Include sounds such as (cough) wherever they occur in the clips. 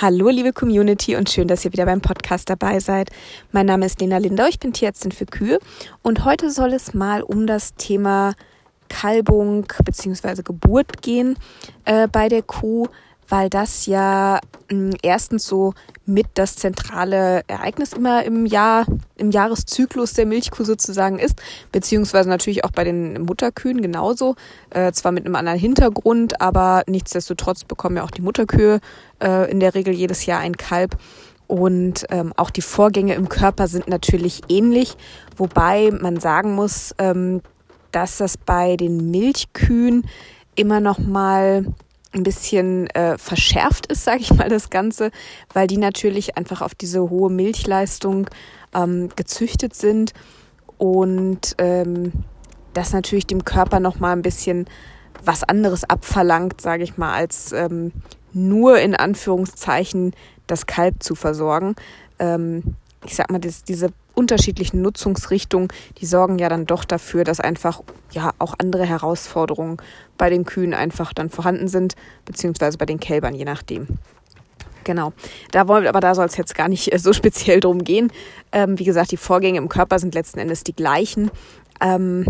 Hallo, liebe Community und schön, dass ihr wieder beim Podcast dabei seid. Mein Name ist Lena Lindau, ich bin Tierärztin für Kühe und heute soll es mal um das Thema Kalbung bzw. Geburt gehen äh, bei der Kuh, weil das ja mh, erstens so mit das zentrale Ereignis immer im Jahr, im Jahreszyklus der Milchkuh sozusagen ist, beziehungsweise natürlich auch bei den Mutterkühen genauso, äh, zwar mit einem anderen Hintergrund, aber nichtsdestotrotz bekommen ja auch die Mutterkühe äh, in der Regel jedes Jahr ein Kalb. Und ähm, auch die Vorgänge im Körper sind natürlich ähnlich, wobei man sagen muss, ähm, dass das bei den Milchkühen immer noch mal ein bisschen äh, verschärft ist, sage ich mal, das Ganze, weil die natürlich einfach auf diese hohe Milchleistung ähm, gezüchtet sind und ähm, das natürlich dem Körper noch mal ein bisschen was anderes abverlangt, sage ich mal, als ähm, nur in Anführungszeichen das Kalb zu versorgen. Ähm, ich sag mal, das, diese unterschiedlichen Nutzungsrichtungen, die sorgen ja dann doch dafür, dass einfach ja auch andere Herausforderungen bei den Kühen einfach dann vorhanden sind, beziehungsweise bei den Kälbern, je nachdem. Genau. Da wollen, aber da soll es jetzt gar nicht äh, so (laughs) speziell drum gehen. Ähm, wie gesagt, die Vorgänge im Körper sind letzten Endes die gleichen. Ähm,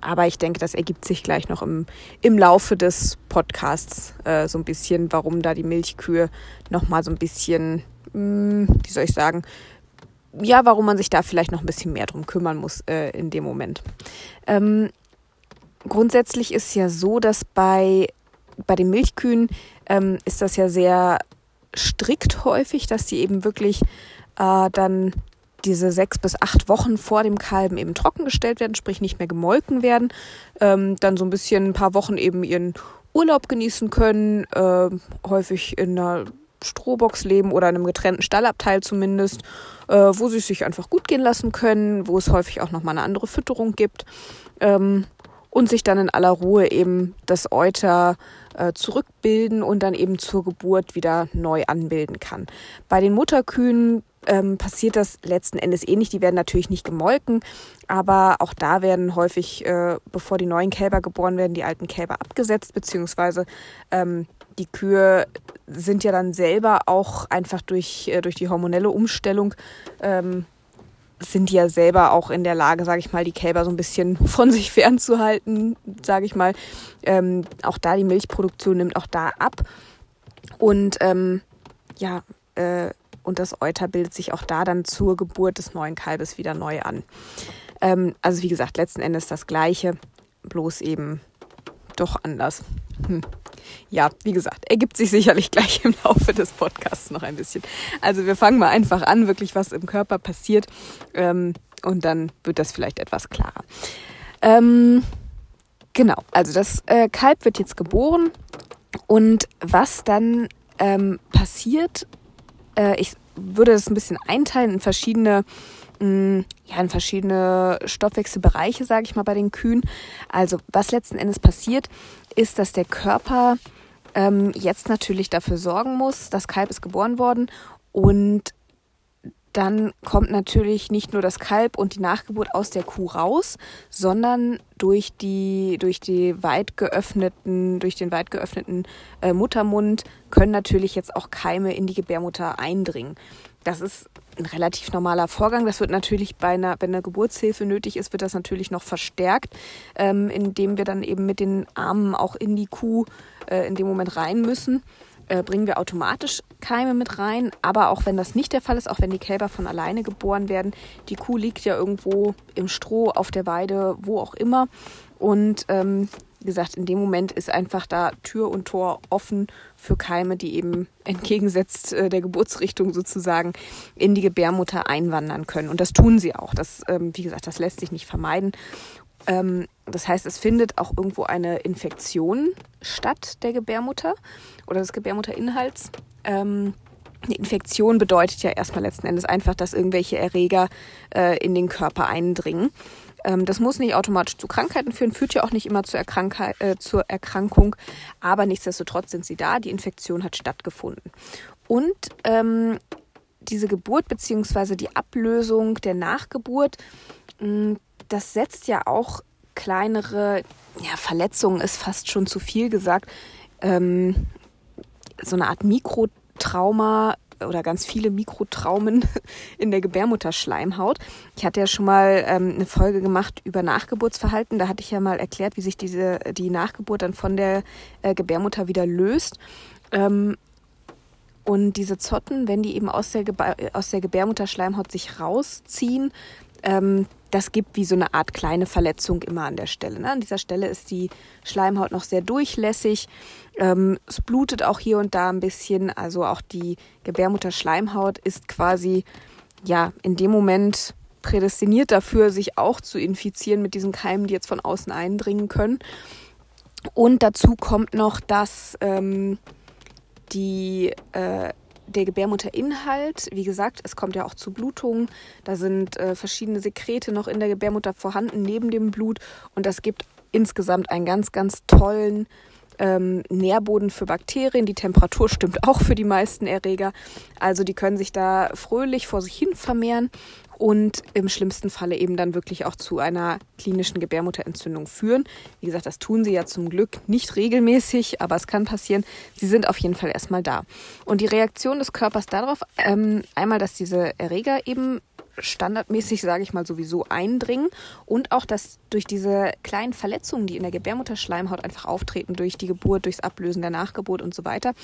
aber ich denke, das ergibt sich gleich noch im, im Laufe des Podcasts äh, so ein bisschen, warum da die Milchkühe nochmal so ein bisschen, mh, hm, wie soll ich sagen, ja, warum man sich da vielleicht noch ein bisschen mehr drum kümmern muss äh, in dem Moment. Ähm, grundsätzlich ist ja so, dass bei, bei den Milchkühen ähm, ist das ja sehr strikt häufig, dass sie eben wirklich äh, dann diese sechs bis acht Wochen vor dem Kalben eben trockengestellt werden, sprich nicht mehr gemolken werden, ähm, dann so ein bisschen ein paar Wochen eben ihren Urlaub genießen können, äh, häufig in einer Strohbox leben oder in einem getrennten Stallabteil zumindest, äh, wo sie sich einfach gut gehen lassen können, wo es häufig auch nochmal eine andere Fütterung gibt ähm, und sich dann in aller Ruhe eben das Euter äh, zurückbilden und dann eben zur Geburt wieder neu anbilden kann. Bei den Mutterkühen ähm, passiert das letzten Endes ähnlich. Die werden natürlich nicht gemolken, aber auch da werden häufig, äh, bevor die neuen Kälber geboren werden, die alten Kälber abgesetzt, beziehungsweise ähm, die Kühe sind ja dann selber auch einfach durch, äh, durch die hormonelle Umstellung ähm, sind die ja selber auch in der Lage, sage ich mal, die Kälber so ein bisschen (laughs) von sich fernzuhalten, sage ich mal. Ähm, auch da die Milchproduktion nimmt auch da ab. Und ähm, ja, äh, und das Euter bildet sich auch da dann zur Geburt des neuen Kalbes wieder neu an. Ähm, also wie gesagt, letzten Endes das gleiche, bloß eben doch anders. Hm. Ja, wie gesagt, ergibt sich sicherlich gleich im Laufe des Podcasts noch ein bisschen. Also wir fangen mal einfach an, wirklich was im Körper passiert ähm, und dann wird das vielleicht etwas klarer. Ähm, genau, also das äh, Kalb wird jetzt geboren und was dann ähm, passiert, äh, ich würde das ein bisschen einteilen in verschiedene mm, ja, in verschiedene Stoffwechselbereiche, sage ich mal, bei den Kühen. Also was letzten Endes passiert, ist, dass der Körper ähm, jetzt natürlich dafür sorgen muss, das Kalb ist geboren worden und dann kommt natürlich nicht nur das Kalb und die Nachgeburt aus der Kuh raus, sondern durch die durch die weit geöffneten durch den weit geöffneten äh, Muttermund können natürlich jetzt auch Keime in die Gebärmutter eindringen. Das ist ein relativ normaler Vorgang. Das wird natürlich bei einer, wenn eine Geburtshilfe nötig ist, wird das natürlich noch verstärkt, ähm, indem wir dann eben mit den Armen auch in die Kuh äh, in dem Moment rein müssen äh, bringen wir automatisch Keime mit rein. Aber auch wenn das nicht der Fall ist, auch wenn die Kälber von alleine geboren werden, die Kuh liegt ja irgendwo im Stroh, auf der Weide, wo auch immer. Und ähm, wie gesagt, in dem Moment ist einfach da Tür und Tor offen für Keime, die eben entgegensetzt äh, der Geburtsrichtung sozusagen in die Gebärmutter einwandern können. Und das tun sie auch. Das, ähm, wie gesagt, das lässt sich nicht vermeiden. Ähm, das heißt, es findet auch irgendwo eine Infektion statt der Gebärmutter oder des Gebärmutterinhalts. Ähm, eine Infektion bedeutet ja erstmal letzten Endes einfach, dass irgendwelche Erreger äh, in den Körper eindringen. Ähm, das muss nicht automatisch zu Krankheiten führen, führt ja auch nicht immer zur, Erkrankheit, äh, zur Erkrankung, aber nichtsdestotrotz sind sie da. Die Infektion hat stattgefunden. Und ähm, diese Geburt bzw. die Ablösung der Nachgeburt, mh, das setzt ja auch kleinere ja, Verletzungen, ist fast schon zu viel gesagt, ähm, so eine Art Mikro Mikrotrauma oder ganz viele Mikrotraumen (laughs) in der Gebärmutterschleimhaut. Ich hatte ja schon mal ähm, eine Folge gemacht über Nachgeburtsverhalten. Da hatte ich ja mal erklärt, wie sich diese, die Nachgeburt dann von der äh, Gebärmutter wieder löst. Ähm, und diese Zotten, wenn die eben aus der, aus der Gebärmutterschleimhaut sich rausziehen, ähm, das gibt wie so eine Art kleine Verletzung immer an der Stelle. Ne? An dieser Stelle ist die Schleimhaut noch sehr durchlässig. Ähm, es blutet auch hier und da ein bisschen. Also auch die Gebärmutterschleimhaut ist quasi ja in dem Moment prädestiniert dafür, sich auch zu infizieren mit diesen Keimen, die jetzt von außen eindringen können. Und dazu kommt noch, dass ähm, die äh, der Gebärmutterinhalt, wie gesagt, es kommt ja auch zu Blutungen. Da sind äh, verschiedene Sekrete noch in der Gebärmutter vorhanden neben dem Blut und das gibt insgesamt einen ganz, ganz tollen ähm, Nährboden für Bakterien. Die Temperatur stimmt (laughs) auch für die meisten Erreger. Also die können sich da fröhlich vor sich hin vermehren und im schlimmsten Falle eben dann wirklich auch zu einer klinischen Gebärmutterentzündung führen. Wie gesagt, das tun sie ja zum Glück nicht regelmäßig, aber es kann passieren. Sie sind auf jeden Fall erstmal da. Und die Reaktion des Körpers darauf, ähm, einmal, dass diese Erreger eben standardmäßig, sage ich mal, sowieso eindringen und auch, dass durch diese kleinen Verletzungen, die in der Gebärmutterschleimhaut einfach auftreten, durch die Geburt, durchs Ablösen der Nachgeburt und so weiter,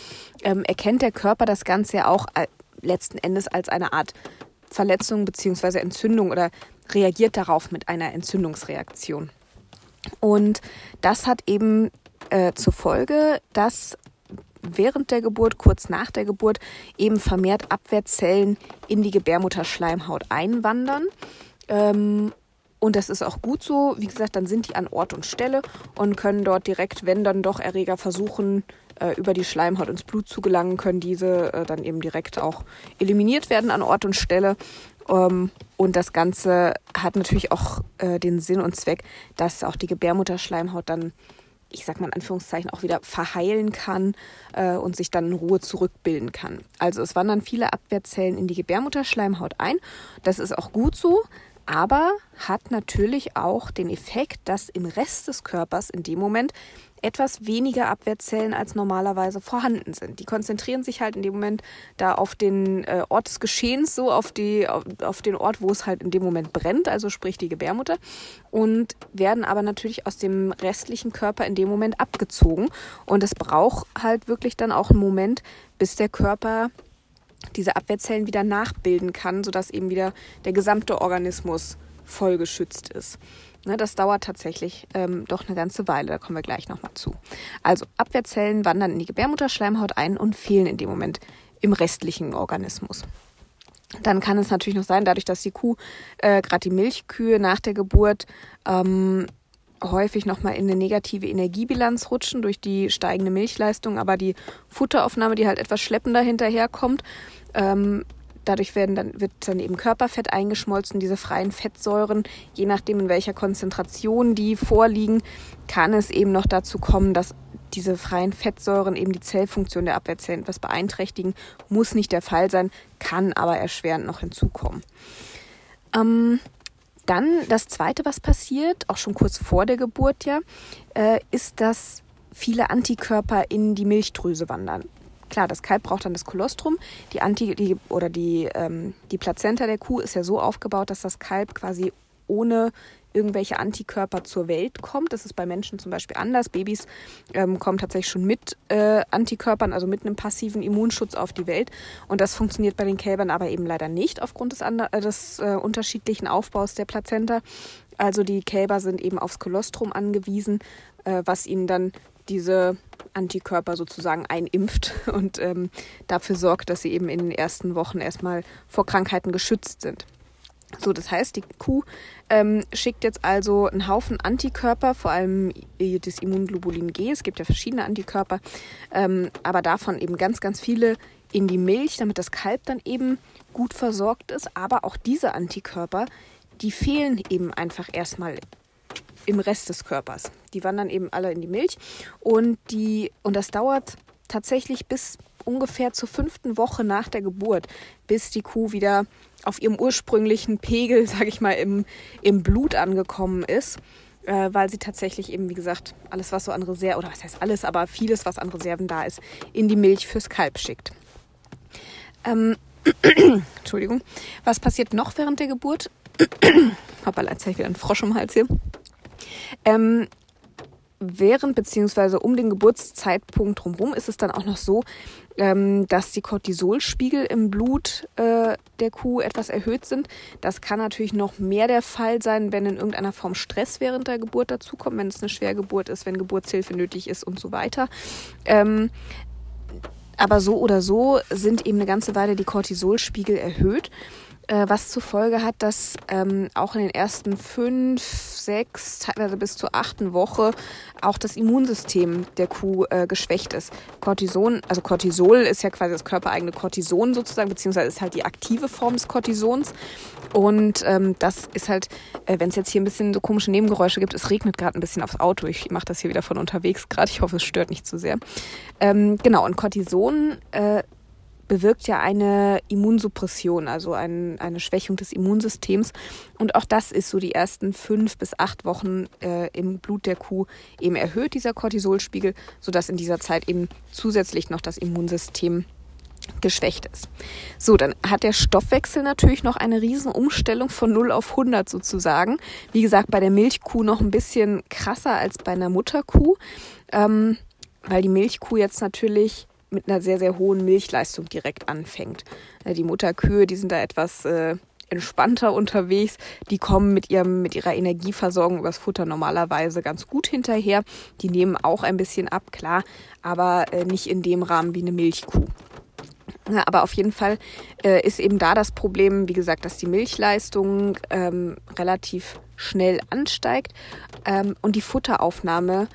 ähm, erkennt der Körper das Ganze ja auch äh, letzten Endes als eine Art Verletzung bzw. Entzündung oder reagiert darauf mit einer Entzündungsreaktion. Und das hat eben äh, zur Folge, dass während der Geburt, kurz nach der Geburt, eben vermehrt Abwehrzellen in die Gebärmutterschleimhaut einwandern. Ähm, und das ist auch gut so. Wie gesagt, dann sind die an Ort und Stelle und können dort direkt, wenn dann doch Erreger versuchen, äh, über die Schleimhaut ins Blut zu gelangen, können diese äh, dann eben direkt auch eliminiert werden an Ort und Stelle. Ähm, und das Ganze hat natürlich auch äh, den Sinn und Zweck, dass auch die Gebärmutterschleimhaut dann, ich sag mal in Anführungszeichen, auch wieder verheilen kann äh, und sich dann in Ruhe zurückbilden kann. Also es wandern viele Abwehrzellen in die Gebärmutterschleimhaut ein. Das ist auch gut so aber hat natürlich auch den Effekt, dass im Rest des Körpers in dem Moment etwas weniger Abwehrzellen als normalerweise vorhanden sind. Die konzentrieren sich halt in dem Moment da auf den äh, Ort des Geschehens, so auf, die, auf, auf den Ort, wo es halt in dem Moment brennt, also sprich die Gebärmutter, und werden aber natürlich aus dem restlichen Körper in dem Moment abgezogen. Und es braucht halt wirklich dann auch einen Moment, bis der Körper diese Abwehrzellen wieder nachbilden kann, sodass eben wieder der gesamte Organismus voll geschützt ist. Ne, das dauert tatsächlich ähm, doch eine ganze Weile, da kommen wir gleich nochmal zu. Also Abwehrzellen wandern in die Gebärmutterschleimhaut ein und fehlen in dem Moment im restlichen Organismus. Dann kann es natürlich noch sein, dadurch, dass die Kuh, äh, gerade die Milchkühe nach der Geburt, ähm, häufig nochmal in eine negative Energiebilanz rutschen durch die steigende Milchleistung, aber die Futteraufnahme, die halt etwas schleppender hinterherkommt, ähm, Dadurch werden dann, wird dann eben Körperfett eingeschmolzen, diese freien Fettsäuren. Je nachdem, in welcher Konzentration die vorliegen, kann es eben noch dazu kommen, dass diese freien Fettsäuren eben die Zellfunktion der Abwehrzellen etwas beeinträchtigen. Muss nicht der Fall sein, kann aber erschwerend noch hinzukommen. Ähm, dann das Zweite, was passiert, auch schon kurz vor der Geburt ja, äh, ist, dass viele Antikörper in die Milchdrüse wandern. Klar, das Kalb braucht dann das Kolostrum. Die Anti die, oder die, ähm, die Plazenta der Kuh ist ja so aufgebaut, dass das Kalb quasi ohne irgendwelche Antikörper zur Welt kommt. Das ist bei Menschen zum Beispiel anders. Babys ähm, kommen tatsächlich schon mit äh, Antikörpern, also mit einem passiven Immunschutz auf die Welt. Und das funktioniert bei den Kälbern aber eben leider nicht aufgrund des, äh, des äh, unterschiedlichen Aufbaus der Plazenta. Also die Kälber sind eben aufs Kolostrum angewiesen, äh, was ihnen dann diese Antikörper sozusagen einimpft (laughs) und ähm, dafür sorgt, dass sie eben in den ersten Wochen erstmal vor Krankheiten geschützt sind. So, das heißt, die Kuh ähm, schickt jetzt also einen Haufen Antikörper, vor allem das Immunglobulin G. Es gibt ja verschiedene Antikörper, ähm, aber davon eben ganz, ganz viele in die Milch, damit das Kalb dann eben gut versorgt ist. Aber auch diese Antikörper, die fehlen eben einfach erstmal im Rest des Körpers. Die wandern eben alle in die Milch und die und das dauert tatsächlich bis ungefähr zur fünften Woche nach der Geburt, bis die Kuh wieder auf ihrem ursprünglichen Pegel, (laughs) sage ich mal, im, im Blut angekommen ist, äh, weil sie tatsächlich eben, wie gesagt, alles, was so an Reserven, oder was heißt alles, aber vieles, was an Reserven da ist, in die Milch fürs Kalb schickt. Ähm, (clears throat) Entschuldigung. Was passiert noch während der Geburt? (clears throat) Hoppala, jetzt habe ich wieder einen Frosch im Hals hier. Ähm, während beziehungsweise um den Geburtszeitpunkt drumherum ist es dann auch noch so, ähm, dass die Cortisolspiegel im Blut äh, der Kuh etwas erhöht sind. Das kann natürlich noch mehr der Fall sein, wenn in irgendeiner Form Stress während der Geburt dazukommt, wenn es eine Schwergeburt ist, wenn Geburtshilfe nötig ist und so weiter. Ähm, aber so oder so sind eben eine ganze Weile die Cortisolspiegel erhöht was zur Folge hat, dass ähm, auch in den ersten fünf, sechs, teilweise bis zur achten Woche auch das Immunsystem der Kuh äh, geschwächt ist. Cortison, also Cortisol ist ja quasi das körpereigene Cortison sozusagen, beziehungsweise ist halt die aktive Form des Cortisons. Und ähm, das ist halt, äh, wenn es jetzt hier ein bisschen so komische Nebengeräusche gibt, es regnet gerade ein bisschen aufs Auto. Ich mache das hier wieder von unterwegs gerade. Ich hoffe, es stört nicht zu sehr. Ähm, genau, und Cortison äh, bewirkt ja eine Immunsuppression, also ein, eine Schwächung des Immunsystems. Und auch das ist so die ersten fünf bis acht Wochen äh, im Blut der Kuh eben erhöht, dieser Cortisolspiegel, sodass in dieser Zeit eben zusätzlich noch das Immunsystem geschwächt ist. So, dann hat der Stoffwechsel natürlich noch eine Riesenumstellung von 0 auf 100 sozusagen. Wie gesagt, bei der Milchkuh noch ein bisschen krasser als bei einer Mutterkuh, ähm, weil die Milchkuh jetzt natürlich mit einer sehr, sehr hohen Milchleistung direkt anfängt. Äh, die Mutterkühe, die sind da etwas äh, entspannter unterwegs. Die kommen mit ihrem, mit ihrer Energieversorgung übers Futter normalerweise ganz gut hinterher. Die nehmen auch ein bisschen ab, klar, aber äh, nicht in dem Rahmen wie eine Milchkuh. Ja, aber auf jeden Fall äh, ist eben da das Problem, wie gesagt, dass die Milchleistung ähm, relativ schnell ansteigt ähm, und die Futteraufnahme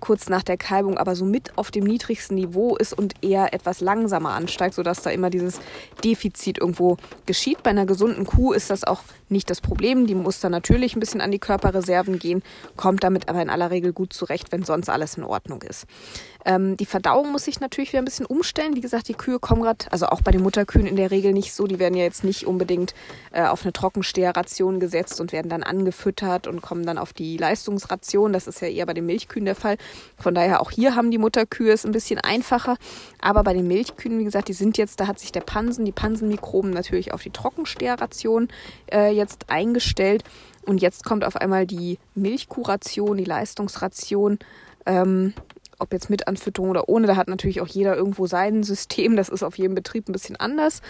kurz nach der Kalbung aber so mit auf dem niedrigsten Niveau ist und eher etwas langsamer ansteigt, sodass da immer dieses Defizit irgendwo geschieht. Bei einer gesunden Kuh ist das auch nicht das Problem. Die muss dann natürlich ein bisschen an die Körperreserven gehen, kommt damit aber in aller Regel gut zurecht, wenn sonst alles in Ordnung ist. Ähm, die Verdauung muss sich natürlich wieder ein bisschen umstellen. Wie gesagt, die Kühe kommen gerade, also auch bei den Mutterkühen in der Regel nicht so. Die werden ja jetzt nicht unbedingt äh, auf eine Trockensteherration gesetzt und werden dann angefüttert und kommen dann auf die Leistungsration. Das ist ja eher bei den Milchkühen der Fall. Von daher auch hier haben die Mutterkühe es ein bisschen einfacher. Aber bei den Milchkühen, wie gesagt, die sind jetzt, da hat sich der Pansen, die Pansenmikroben natürlich auf die Trockensteherration äh, jetzt eingestellt. Und jetzt kommt auf einmal die Milchkuration, die Leistungsration. Ähm, ob jetzt mit Anfütterung oder ohne, da hat natürlich auch jeder irgendwo sein System. Das ist auf jedem Betrieb ein bisschen anders.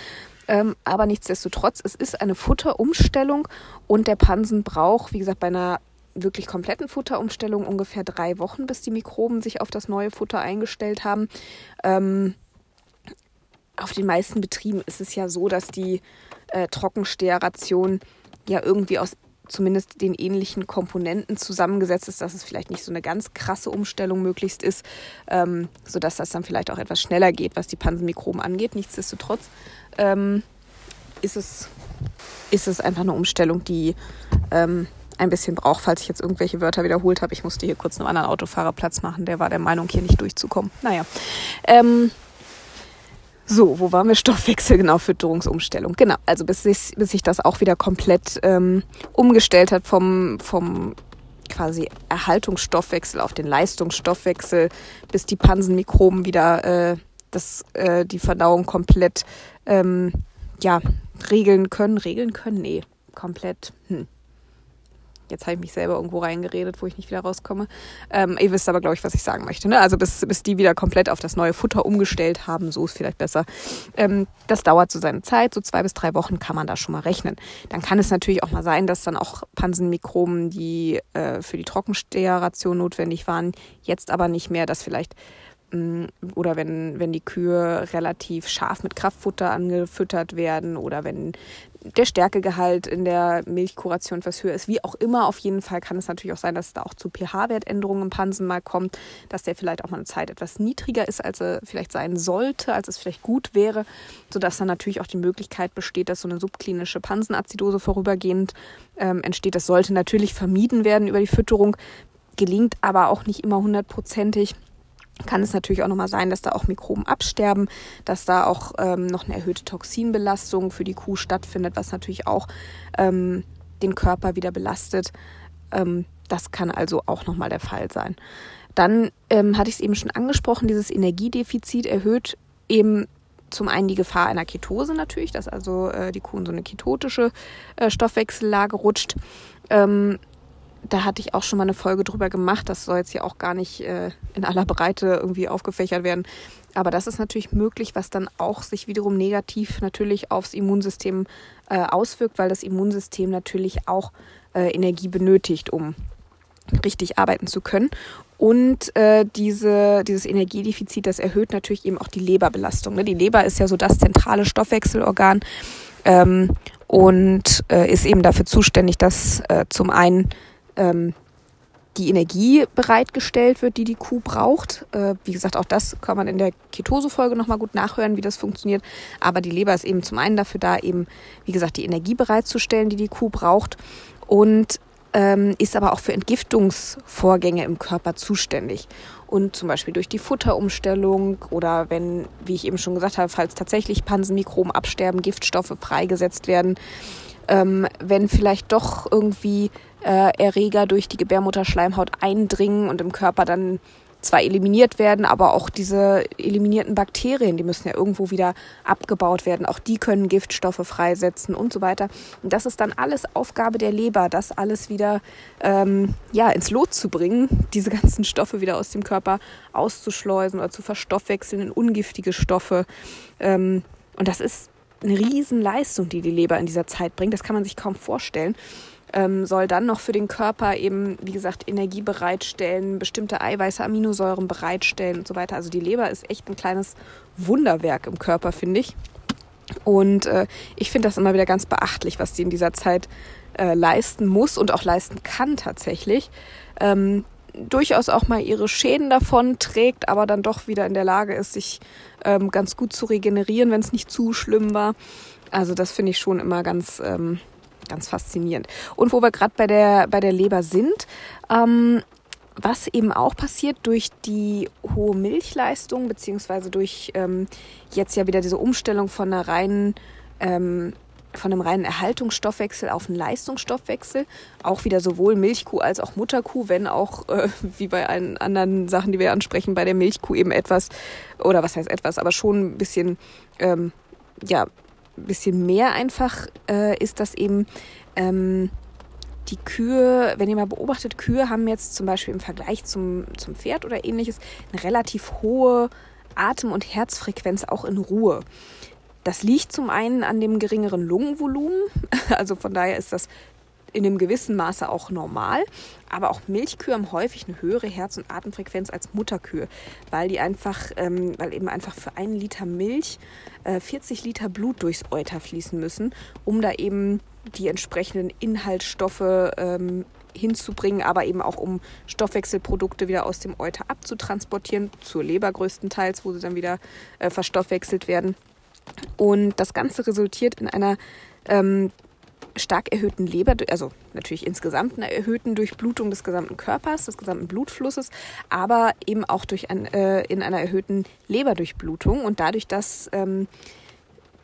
Ähm, aber nichtsdestotrotz, es ist eine Futterumstellung und der Pansen braucht, wie gesagt, bei einer wirklich kompletten Futterumstellung ungefähr drei Wochen, bis die Mikroben sich auf das neue Futter eingestellt haben. Ähm, auf den meisten Betrieben ist es ja so, dass die äh, Trockensteherration ja irgendwie aus zumindest den ähnlichen Komponenten zusammengesetzt ist, dass es vielleicht nicht so eine ganz krasse Umstellung möglichst ist, ähm, sodass das dann vielleicht auch etwas schneller geht, was die Pansenmikroben angeht. Nichtsdestotrotz ähm, ist, es, ist es einfach eine Umstellung, die ähm, ein bisschen braucht, falls ich jetzt irgendwelche Wörter wiederholt habe. Ich musste hier kurz einem anderen Autofahrer Platz machen, der war der Meinung, hier nicht durchzukommen. Naja. Ähm, so, wo waren wir? Stoffwechsel, genau, Fütterungsumstellung. Genau, also bis sich, bis sich das auch wieder komplett ähm, umgestellt hat vom, vom quasi Erhaltungsstoffwechsel auf den Leistungsstoffwechsel, bis die Pansenmikroben wieder äh, das, äh, die Verdauung komplett ähm, ja, regeln können. Regeln können? Nee, komplett. Hm. Jetzt habe ich mich selber irgendwo reingeredet, wo ich nicht wieder rauskomme. Ähm, ihr wisst aber, glaube ich, was ich sagen möchte. Ne? Also bis, bis die wieder komplett auf das neue Futter umgestellt haben, so ist vielleicht besser. Ähm, das dauert so seine Zeit, so zwei bis drei Wochen kann man da schon mal rechnen. Dann kann es natürlich auch mal sein, dass dann auch Pansenmikroben, die äh, für die Trockensteheration notwendig waren, jetzt aber nicht mehr, dass vielleicht mm, oder wenn, wenn die Kühe relativ scharf mit Kraftfutter angefüttert werden oder wenn der Stärkegehalt in der Milchkuration etwas höher ist. Wie auch immer, auf jeden Fall kann es natürlich auch sein, dass es da auch zu pH-Wertänderungen im Pansen mal kommt, dass der vielleicht auch mal eine Zeit etwas niedriger ist, als er vielleicht sein sollte, als es vielleicht gut wäre, sodass dann natürlich auch die Möglichkeit besteht, dass so eine subklinische Pansenazidose vorübergehend ähm, entsteht. Das sollte natürlich vermieden werden über die Fütterung, gelingt aber auch nicht immer hundertprozentig kann es natürlich auch nochmal sein, dass da auch Mikroben absterben, dass da auch ähm, noch eine erhöhte Toxinbelastung für die Kuh stattfindet, was natürlich auch ähm, den Körper wieder belastet. Ähm, das kann also auch nochmal der Fall sein. Dann ähm, hatte ich es eben schon angesprochen, dieses Energiedefizit erhöht eben zum einen die Gefahr einer Ketose natürlich, dass also äh, die Kuh in so eine ketotische äh, Stoffwechsellage rutscht. Ähm, da hatte ich auch schon mal eine Folge drüber gemacht. Das soll jetzt hier auch gar nicht äh, in aller Breite irgendwie aufgefächert werden. Aber das ist natürlich möglich, was dann auch sich wiederum negativ natürlich aufs Immunsystem äh, auswirkt, weil das Immunsystem natürlich auch äh, Energie benötigt, um richtig arbeiten zu können. Und äh, diese, dieses Energiedefizit, das erhöht natürlich eben auch die Leberbelastung. Ne? Die Leber ist ja so das zentrale Stoffwechselorgan ähm, und äh, ist eben dafür zuständig, dass äh, zum einen ähm, die Energie bereitgestellt wird, die die Kuh braucht. Äh, wie gesagt, auch das kann man in der Ketose-Folge nochmal gut nachhören, wie das funktioniert. Aber die Leber ist eben zum einen dafür da, eben, wie gesagt, die Energie bereitzustellen, die die Kuh braucht. Und ähm, ist aber auch für Entgiftungsvorgänge im Körper zuständig. Und zum Beispiel durch die Futterumstellung oder wenn, wie ich eben schon gesagt habe, falls tatsächlich Pansenmikroben absterben, Giftstoffe freigesetzt werden, ähm, wenn vielleicht doch irgendwie äh, Erreger durch die Gebärmutterschleimhaut eindringen und im Körper dann zwar eliminiert werden, aber auch diese eliminierten Bakterien, die müssen ja irgendwo wieder abgebaut werden. Auch die können Giftstoffe freisetzen und so weiter. Und das ist dann alles Aufgabe der Leber, das alles wieder ähm, ja, ins Lot zu bringen, diese ganzen Stoffe wieder aus dem Körper auszuschleusen oder zu verstoffwechseln in ungiftige Stoffe. Ähm, und das ist eine Riesenleistung, die die Leber in dieser Zeit bringt. Das kann man sich kaum vorstellen ähm, soll dann noch für den Körper eben, wie gesagt, Energie bereitstellen, bestimmte Eiweiße, Aminosäuren bereitstellen und so weiter. Also die Leber ist echt ein kleines Wunderwerk im Körper, finde ich. Und äh, ich finde das immer wieder ganz beachtlich, was die in dieser Zeit äh, leisten muss und auch leisten kann tatsächlich. Ähm, durchaus auch mal ihre Schäden davon trägt, aber dann doch wieder in der Lage ist, sich ähm, ganz gut zu regenerieren, wenn es nicht zu schlimm war. Also das finde ich schon immer ganz, ähm, ganz faszinierend. Und wo wir gerade bei der, bei der Leber sind, ähm, was eben auch passiert durch die hohe Milchleistung, beziehungsweise durch ähm, jetzt ja wieder diese Umstellung von einer reinen ähm, von einem reinen Erhaltungsstoffwechsel auf einen Leistungsstoffwechsel. Auch wieder sowohl Milchkuh als auch Mutterkuh, wenn auch, äh, (laughs) wie bei allen anderen Sachen, die wir ansprechen, bei der Milchkuh eben etwas, oder was heißt etwas, aber schon ein bisschen, ähm, ja, bisschen mehr einfach äh, ist, dass eben ähm, die Kühe, wenn ihr mal beobachtet, Kühe haben jetzt zum Beispiel im Vergleich zum, zum Pferd oder ähnliches eine relativ hohe Atem- und Herzfrequenz auch in Ruhe. Das liegt zum einen an dem geringeren Lungenvolumen, (laughs) also von daher ist das in einem gewissen Maße auch normal. Aber auch Milchkühe haben häufig eine höhere Herz- und Atemfrequenz als Mutterkühe, weil die einfach, ähm, weil eben einfach für einen Liter Milch äh, 40 Liter Blut durchs Euter fließen müssen, um da eben die entsprechenden Inhaltsstoffe ähm, hinzubringen, aber eben auch um Stoffwechselprodukte wieder aus dem Euter abzutransportieren, zur Leber größtenteils, wo sie dann wieder äh, verstoffwechselt werden. Und das Ganze resultiert in einer ähm, stark erhöhten Leber, also natürlich insgesamt einer erhöhten Durchblutung des gesamten Körpers, des gesamten Blutflusses, aber eben auch durch ein, äh, in einer erhöhten Leberdurchblutung. Und dadurch, dass ähm,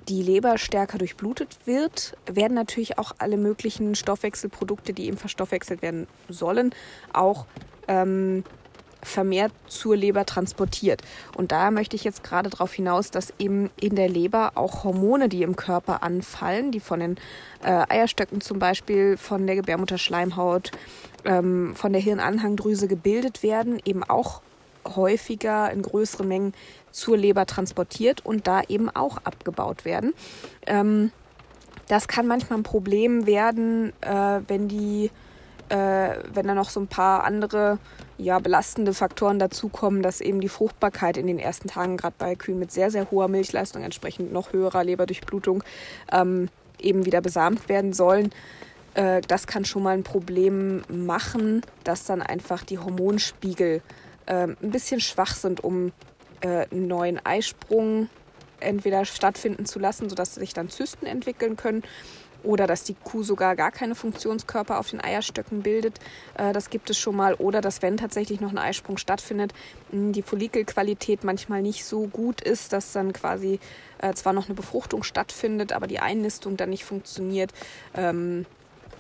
die Leber stärker durchblutet wird, werden natürlich auch alle möglichen Stoffwechselprodukte, die eben verstoffwechselt werden sollen, auch ähm, vermehrt zur Leber transportiert. Und da möchte ich jetzt gerade darauf hinaus, dass eben in der Leber auch Hormone, die im Körper anfallen, die von den äh, Eierstöcken zum Beispiel, von der Gebärmutterschleimhaut, ähm, von der Hirnanhangdrüse gebildet werden, eben auch häufiger in größeren Mengen zur Leber transportiert und da eben auch abgebaut werden. Ähm, das kann manchmal ein Problem werden, äh, wenn die äh, wenn da noch so ein paar andere ja, belastende Faktoren dazukommen, dass eben die Fruchtbarkeit in den ersten Tagen, gerade bei Kühen mit sehr, sehr hoher Milchleistung, entsprechend noch höherer Leberdurchblutung, ähm, eben wieder besamt werden sollen. Äh, das kann schon mal ein Problem machen, dass dann einfach die Hormonspiegel äh, ein bisschen schwach sind, um äh, einen neuen Eisprung entweder stattfinden zu lassen, sodass sich dann Zysten entwickeln können oder dass die Kuh sogar gar keine Funktionskörper auf den Eierstöcken bildet. Äh, das gibt es schon mal. Oder dass, wenn tatsächlich noch ein Eisprung stattfindet, die Follikelqualität manchmal nicht so gut ist, dass dann quasi äh, zwar noch eine Befruchtung stattfindet, aber die Einnistung dann nicht funktioniert. Ähm,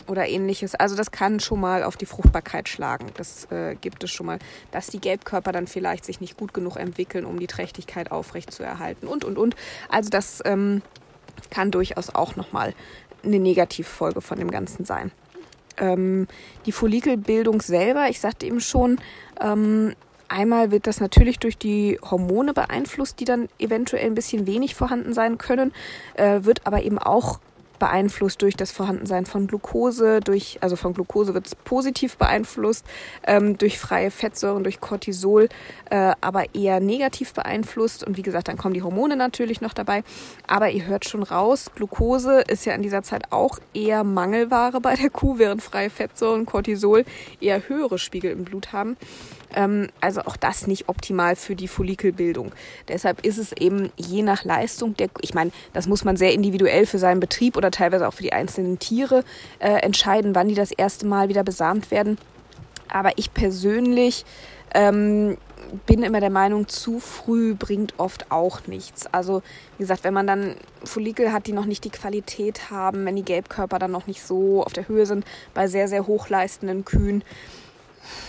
oder ähnliches. Also das kann schon mal auf die Fruchtbarkeit schlagen. Das äh, gibt es schon mal, dass die Gelbkörper dann vielleicht sich nicht gut genug entwickeln, um die Trächtigkeit aufrechtzuerhalten und und und. Also das ähm, kann durchaus auch nochmal eine Negativfolge von dem Ganzen sein. Ähm, die Follikelbildung selber, ich sagte eben schon, ähm, einmal wird das natürlich durch die Hormone beeinflusst, die dann eventuell ein bisschen wenig vorhanden sein können, äh, wird aber eben auch beeinflusst durch das Vorhandensein von Glucose, durch, also von Glucose wird es positiv beeinflusst, ähm, durch freie Fettsäuren, durch Cortisol, äh, aber eher negativ beeinflusst. Und wie gesagt, dann kommen die Hormone natürlich noch dabei. Aber ihr hört schon raus, Glucose ist ja in dieser Zeit auch eher Mangelware bei der Kuh, während freie Fettsäuren, Cortisol eher höhere Spiegel im Blut haben. Ähm, also auch das nicht optimal für die Follikelbildung. Deshalb ist es eben je nach Leistung der, ich meine, das muss man sehr individuell für seinen Betrieb oder teilweise auch für die einzelnen Tiere äh, entscheiden, wann die das erste Mal wieder besamt werden. Aber ich persönlich ähm, bin immer der Meinung, zu früh bringt oft auch nichts. Also wie gesagt, wenn man dann Follikel hat, die noch nicht die Qualität haben, wenn die Gelbkörper dann noch nicht so auf der Höhe sind, bei sehr, sehr hochleistenden Kühen,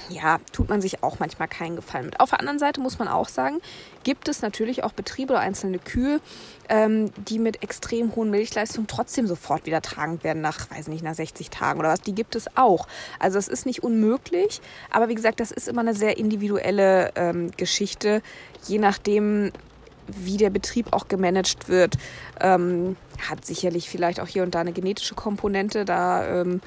ja, tut man sich auch manchmal keinen Gefallen mit. Auf der anderen Seite muss man auch sagen, gibt es natürlich auch Betriebe oder einzelne Kühe, ähm, die mit extrem hohen Milchleistungen trotzdem sofort wieder tragend werden nach, weiß nicht, nach 60 Tagen oder was. Die gibt es auch. Also es ist nicht unmöglich, aber wie gesagt, das ist immer eine sehr individuelle ähm, Geschichte, je nachdem, wie der Betrieb auch gemanagt wird, ähm, hat sicherlich vielleicht auch hier und da eine genetische Komponente. Da ähm,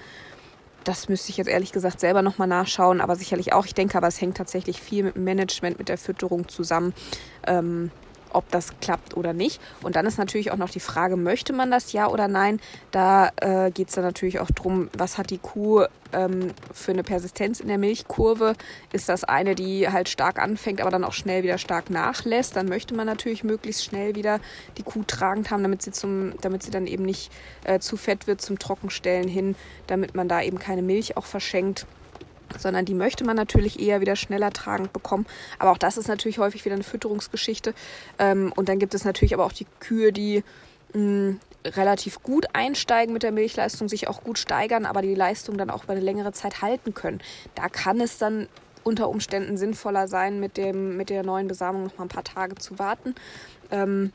das müsste ich jetzt ehrlich gesagt selber nochmal nachschauen, aber sicherlich auch. Ich denke aber, es hängt tatsächlich viel mit dem Management, mit der Fütterung zusammen. Ähm, ob das klappt oder nicht. Und dann ist natürlich auch noch die Frage, möchte man das ja oder nein? Da äh, geht es dann natürlich auch darum, was hat die Kuh ähm, für eine Persistenz in der Milchkurve? Ist das eine, die halt stark anfängt, aber dann auch schnell wieder stark nachlässt? Dann möchte man natürlich möglichst schnell wieder die Kuh tragend haben, damit sie, zum, damit sie dann eben nicht äh, zu fett wird zum Trockenstellen hin, damit man da eben keine Milch auch verschenkt sondern die möchte man natürlich eher wieder schneller tragend bekommen. Aber auch das ist natürlich häufig wieder eine Fütterungsgeschichte. Ähm, und dann gibt es natürlich aber auch die Kühe, die mh, relativ gut einsteigen mit der Milchleistung, sich auch gut steigern, aber die Leistung dann auch über eine längere Zeit halten können. Da kann es dann unter Umständen sinnvoller sein, mit, dem, mit der neuen Besamung noch mal ein paar Tage zu warten. Ähm,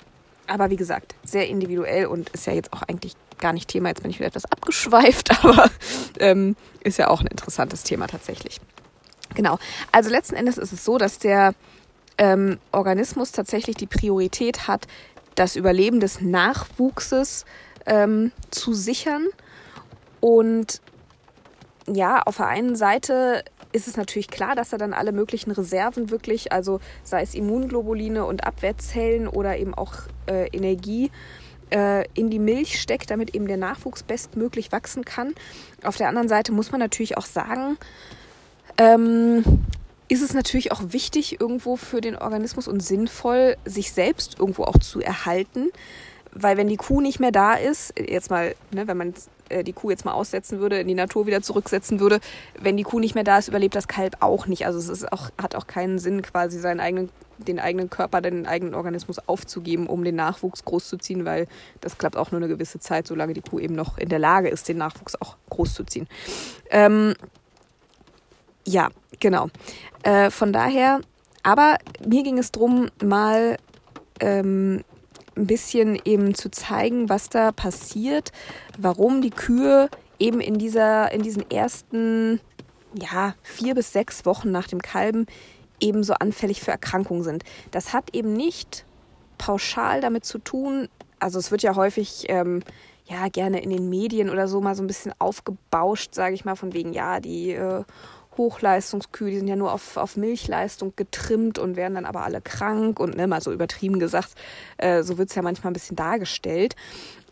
aber wie gesagt, sehr individuell und ist ja jetzt auch eigentlich gar nicht Thema. Jetzt bin ich wieder etwas abgeschweift, (laughs) aber ähm, ist ja auch ein interessantes Thema tatsächlich. Genau. Also letzten Endes ist es so, dass der ähm, Organismus tatsächlich die Priorität hat, das Überleben des Nachwuchses ähm, zu sichern. Und ja, auf der einen Seite ist es natürlich klar, dass er dann alle möglichen Reserven wirklich, also sei es Immunglobuline und Abwehrzellen oder eben auch äh, Energie, äh, in die Milch steckt, damit eben der Nachwuchs bestmöglich wachsen kann. Auf der anderen Seite muss man natürlich auch sagen, ähm, ist es natürlich auch wichtig irgendwo für den Organismus und sinnvoll, sich selbst irgendwo auch zu erhalten. Weil wenn die Kuh nicht mehr da ist, jetzt mal, ne, wenn man äh, die Kuh jetzt mal aussetzen würde, in die Natur wieder zurücksetzen würde, wenn die Kuh nicht mehr da ist, überlebt das Kalb auch nicht. Also es ist auch, hat auch keinen Sinn, quasi seinen eigenen, den eigenen Körper, den eigenen Organismus aufzugeben, um den Nachwuchs großzuziehen, weil das klappt auch nur eine gewisse Zeit, solange die Kuh eben noch in der Lage ist, den Nachwuchs auch großzuziehen. Ähm, ja, genau. Äh, von daher, aber mir ging es darum, mal ähm, ein bisschen eben zu zeigen, was da passiert, warum die Kühe eben in dieser, in diesen ersten, ja, vier bis sechs Wochen nach dem Kalben eben so anfällig für Erkrankungen sind. Das hat eben nicht pauschal damit zu tun, also es wird ja häufig ähm, ja gerne in den Medien oder so mal so ein bisschen aufgebauscht, sage ich mal, von wegen, ja, die äh, Hochleistungskühe, die sind ja nur auf, auf Milchleistung getrimmt und werden dann aber alle krank und ne, mal so übertrieben gesagt, äh, so wird es ja manchmal ein bisschen dargestellt,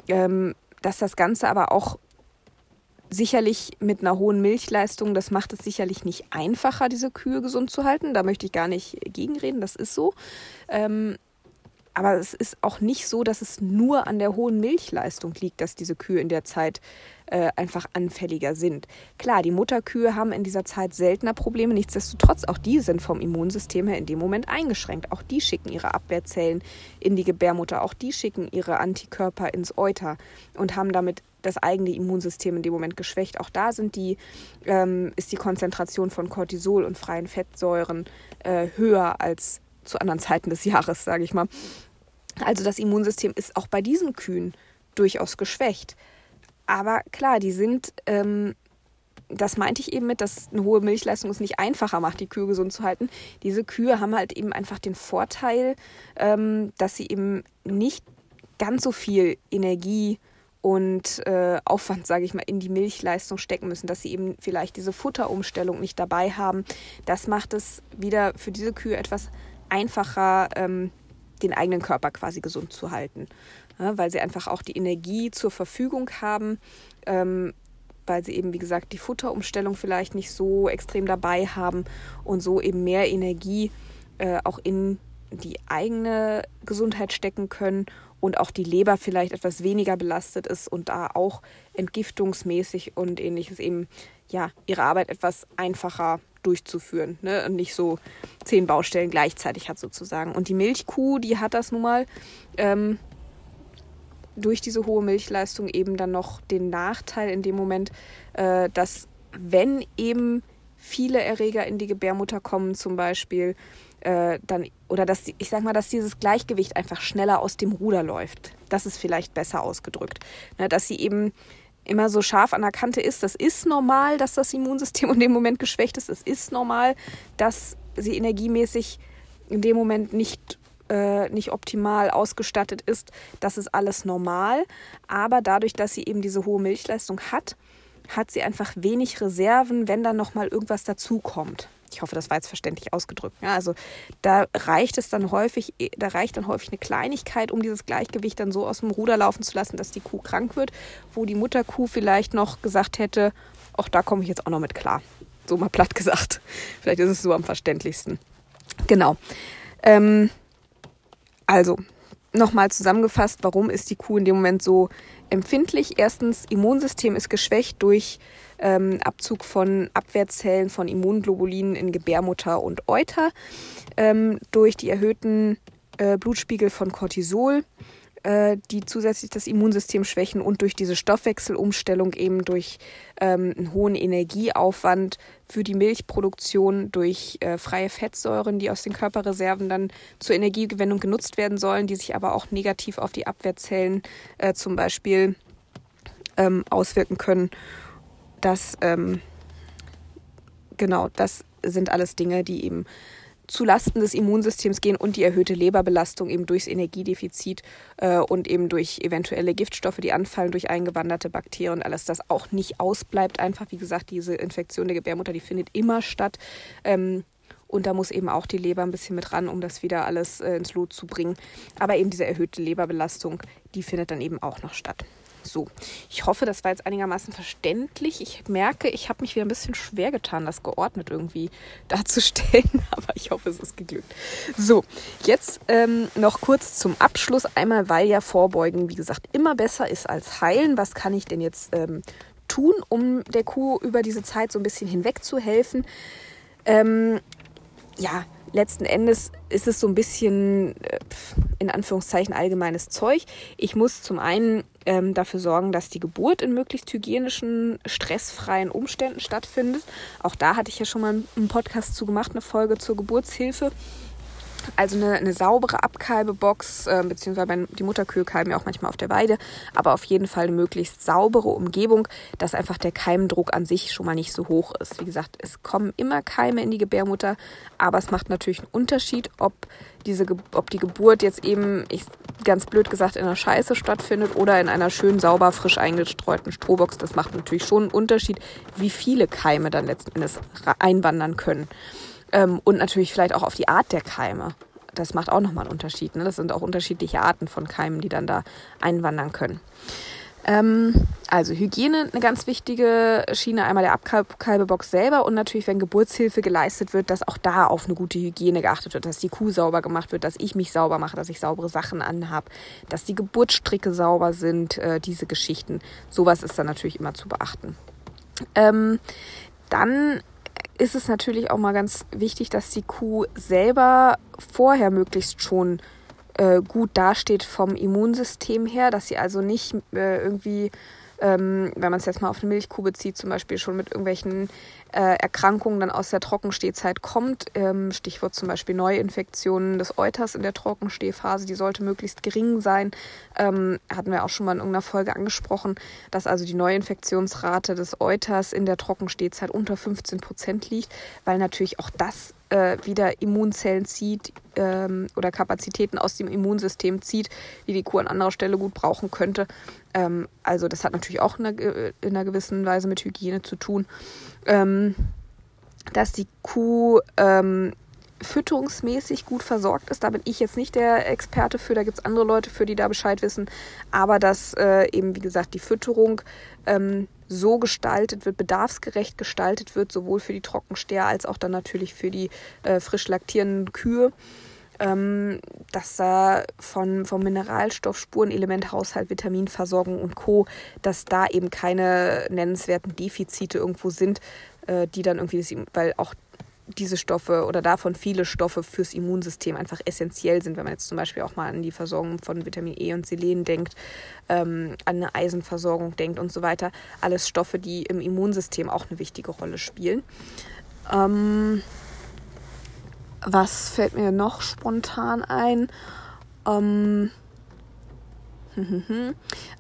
ähm, dass das Ganze aber auch sicherlich mit einer hohen Milchleistung, das macht es sicherlich nicht einfacher, diese Kühe gesund zu halten. Da möchte ich gar nicht gegenreden, das ist so. Ähm, aber es ist auch nicht so, dass es nur an der hohen Milchleistung liegt, dass diese Kühe in der Zeit äh, einfach anfälliger sind. Klar, die Mutterkühe haben in dieser Zeit seltener Probleme, nichtsdestotrotz, auch die sind vom Immunsystem her in dem Moment eingeschränkt. Auch die schicken ihre Abwehrzellen in die Gebärmutter, auch die schicken ihre Antikörper ins Euter und haben damit das eigene Immunsystem in dem Moment geschwächt. Auch da sind die, ähm, ist die Konzentration von Cortisol und freien Fettsäuren äh, höher als zu anderen Zeiten des Jahres, sage ich mal. Also das Immunsystem ist auch bei diesen Kühen durchaus geschwächt. Aber klar, die sind, ähm, das meinte ich eben mit, dass eine hohe Milchleistung es nicht einfacher macht, die Kühe gesund zu halten. Diese Kühe haben halt eben einfach den Vorteil, ähm, dass sie eben nicht ganz so viel Energie und äh, Aufwand, sage ich mal, in die Milchleistung stecken müssen, dass sie eben vielleicht diese Futterumstellung nicht dabei haben. Das macht es wieder für diese Kühe etwas einfacher, ähm, den eigenen Körper quasi gesund zu halten. Ja, weil sie einfach auch die Energie zur Verfügung haben, ähm, weil sie eben, wie gesagt, die Futterumstellung vielleicht nicht so extrem dabei haben und so eben mehr Energie äh, auch in die eigene Gesundheit stecken können und auch die Leber vielleicht etwas weniger belastet ist und da auch entgiftungsmäßig und ähnliches eben ja ihre Arbeit etwas einfacher durchzuführen ne? und nicht so zehn Baustellen gleichzeitig hat sozusagen. Und die Milchkuh, die hat das nun mal ähm, durch diese hohe Milchleistung eben dann noch den Nachteil in dem Moment, äh, dass wenn eben viele Erreger in die Gebärmutter kommen zum Beispiel, äh, dann oder dass ich sag mal, dass dieses Gleichgewicht einfach schneller aus dem Ruder läuft. Das ist vielleicht besser ausgedrückt, ne, dass sie eben immer so scharf an der Kante ist. Das ist normal, dass das Immunsystem in dem Moment geschwächt ist. Es ist normal, dass sie energiemäßig in dem Moment nicht äh, nicht optimal ausgestattet ist, das ist alles normal. Aber dadurch, dass sie eben diese hohe Milchleistung hat, hat sie einfach wenig Reserven, wenn dann nochmal irgendwas dazukommt. Ich hoffe, das war jetzt verständlich ausgedrückt. Ja, also da reicht es dann häufig, da reicht dann häufig eine Kleinigkeit, um dieses Gleichgewicht dann so aus dem Ruder laufen zu lassen, dass die Kuh krank wird, wo die Mutterkuh vielleicht noch gesagt hätte, ach, da komme ich jetzt auch noch mit klar. So mal platt gesagt. Vielleicht ist es so am verständlichsten. Genau. Ähm, also, nochmal zusammengefasst, warum ist die Kuh in dem Moment so empfindlich? Erstens, Immunsystem ist geschwächt durch ähm, Abzug von Abwehrzellen von Immunglobulinen in Gebärmutter und Euter, ähm, durch die erhöhten äh, Blutspiegel von Cortisol äh, die zusätzlich das Immunsystem schwächen und durch diese Stoffwechselumstellung eben durch ähm, einen hohen Energieaufwand für die Milchproduktion durch äh, freie Fettsäuren, die aus den Körperreserven dann zur Energiegewinnung genutzt werden sollen, die sich aber auch negativ auf die Abwehrzellen äh, zum Beispiel ähm, auswirken können. Das ähm, genau, das sind alles Dinge, die eben zu Lasten des Immunsystems gehen und die erhöhte Leberbelastung eben durchs Energiedefizit äh, und eben durch eventuelle Giftstoffe, die anfallen durch eingewanderte Bakterien und alles, das auch nicht ausbleibt. Einfach, wie gesagt, diese Infektion der Gebärmutter, die findet immer statt. Ähm, und da muss eben auch die Leber ein bisschen mit ran, um das wieder alles äh, ins Lot zu bringen. Aber eben diese erhöhte Leberbelastung, die findet dann eben auch noch statt. So, ich hoffe, das war jetzt einigermaßen verständlich. Ich merke, ich habe mich wieder ein bisschen schwer getan, das geordnet irgendwie (laughs) darzustellen, (laughs) aber ich hoffe, es ist geglückt. So, jetzt ähm, noch kurz zum Abschluss. Einmal, weil ja Vorbeugen, wie gesagt, immer besser ist als heilen. Was kann ich denn jetzt ähm, tun, um der Kuh über diese Zeit so ein bisschen hinweg zu helfen? Ähm, ja, letzten Endes ist es so ein bisschen äh, in Anführungszeichen allgemeines Zeug. Ich muss zum einen ähm, dafür sorgen, dass die Geburt in möglichst hygienischen, stressfreien Umständen stattfindet. Auch da hatte ich ja schon mal einen Podcast zu gemacht, eine Folge zur Geburtshilfe. Also eine, eine saubere Abkalbebox, äh, beziehungsweise die Mutterkühe kalben ja auch manchmal auf der Weide, aber auf jeden Fall eine möglichst saubere Umgebung, dass einfach der Keimdruck an sich schon mal nicht so hoch ist. Wie gesagt, es kommen immer Keime in die Gebärmutter, aber es macht natürlich einen Unterschied, ob diese, ob die Geburt jetzt eben, ich, ganz blöd gesagt, in einer Scheiße stattfindet oder in einer schön sauber, frisch eingestreuten Strohbox. Das macht natürlich schon einen Unterschied, wie viele Keime dann letzten Endes einwandern können. Ähm, und natürlich vielleicht auch auf die Art der Keime. Das macht auch nochmal einen Unterschied. Ne? Das sind auch unterschiedliche Arten von Keimen, die dann da einwandern können. Ähm, also Hygiene eine ganz wichtige Schiene, einmal der Abkalbebox selber und natürlich, wenn Geburtshilfe geleistet wird, dass auch da auf eine gute Hygiene geachtet wird, dass die Kuh sauber gemacht wird, dass ich mich sauber mache, dass ich saubere Sachen anhab, dass die Geburtsstricke sauber sind, äh, diese Geschichten. Sowas ist dann natürlich immer zu beachten. Ähm, dann ist es natürlich auch mal ganz wichtig, dass die Kuh selber vorher möglichst schon äh, gut dasteht vom Immunsystem her, dass sie also nicht äh, irgendwie, ähm, wenn man es jetzt mal auf eine Milchkuh bezieht, zum Beispiel schon mit irgendwelchen äh, Erkrankungen dann aus der Trockenstehzeit kommt. Ähm, Stichwort zum Beispiel Neuinfektionen des Euters in der Trockenstehphase, die sollte möglichst gering sein. Ähm, hatten wir auch schon mal in irgendeiner Folge angesprochen, dass also die Neuinfektionsrate des Euters in der Trockenstehzeit unter 15 Prozent liegt, weil natürlich auch das äh, wieder Immunzellen zieht ähm, oder Kapazitäten aus dem Immunsystem zieht, die die Kuh an anderer Stelle gut brauchen könnte. Ähm, also das hat natürlich auch in einer, in einer gewissen Weise mit Hygiene zu tun. Ähm, dass die Kuh ähm, fütterungsmäßig gut versorgt ist. Da bin ich jetzt nicht der Experte für, da gibt es andere Leute für, die da Bescheid wissen. Aber dass äh, eben, wie gesagt, die Fütterung ähm, so gestaltet wird, bedarfsgerecht gestaltet wird, sowohl für die Trockensteher als auch dann natürlich für die äh, frisch laktierenden Kühe. Ähm, dass da von, vom Mineralstoff, Spurenelementhaushalt, Vitaminversorgung und Co., dass da eben keine nennenswerten Defizite irgendwo sind, äh, die dann irgendwie, weil auch diese Stoffe oder davon viele Stoffe fürs Immunsystem einfach essentiell sind, wenn man jetzt zum Beispiel auch mal an die Versorgung von Vitamin E und Selen denkt, ähm, an eine Eisenversorgung denkt und so weiter. Alles Stoffe, die im Immunsystem auch eine wichtige Rolle spielen. Ähm, was fällt mir noch spontan ein? Ähm, (laughs)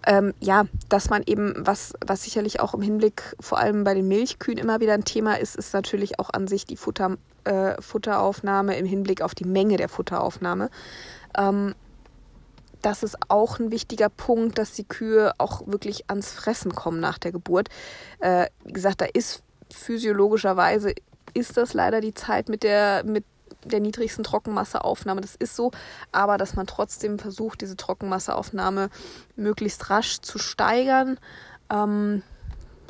ähm, ja, dass man eben, was, was sicherlich auch im Hinblick vor allem bei den Milchkühen immer wieder ein Thema ist, ist natürlich auch an sich die Futter, äh, Futteraufnahme im Hinblick auf die Menge der Futteraufnahme. Ähm, das ist auch ein wichtiger Punkt, dass die Kühe auch wirklich ans Fressen kommen nach der Geburt. Äh, wie gesagt, da ist physiologischerweise ist das leider die Zeit mit der, mit der niedrigsten Trockenmasseaufnahme. Das ist so, aber dass man trotzdem versucht, diese Trockenmasseaufnahme möglichst rasch zu steigern. Ähm,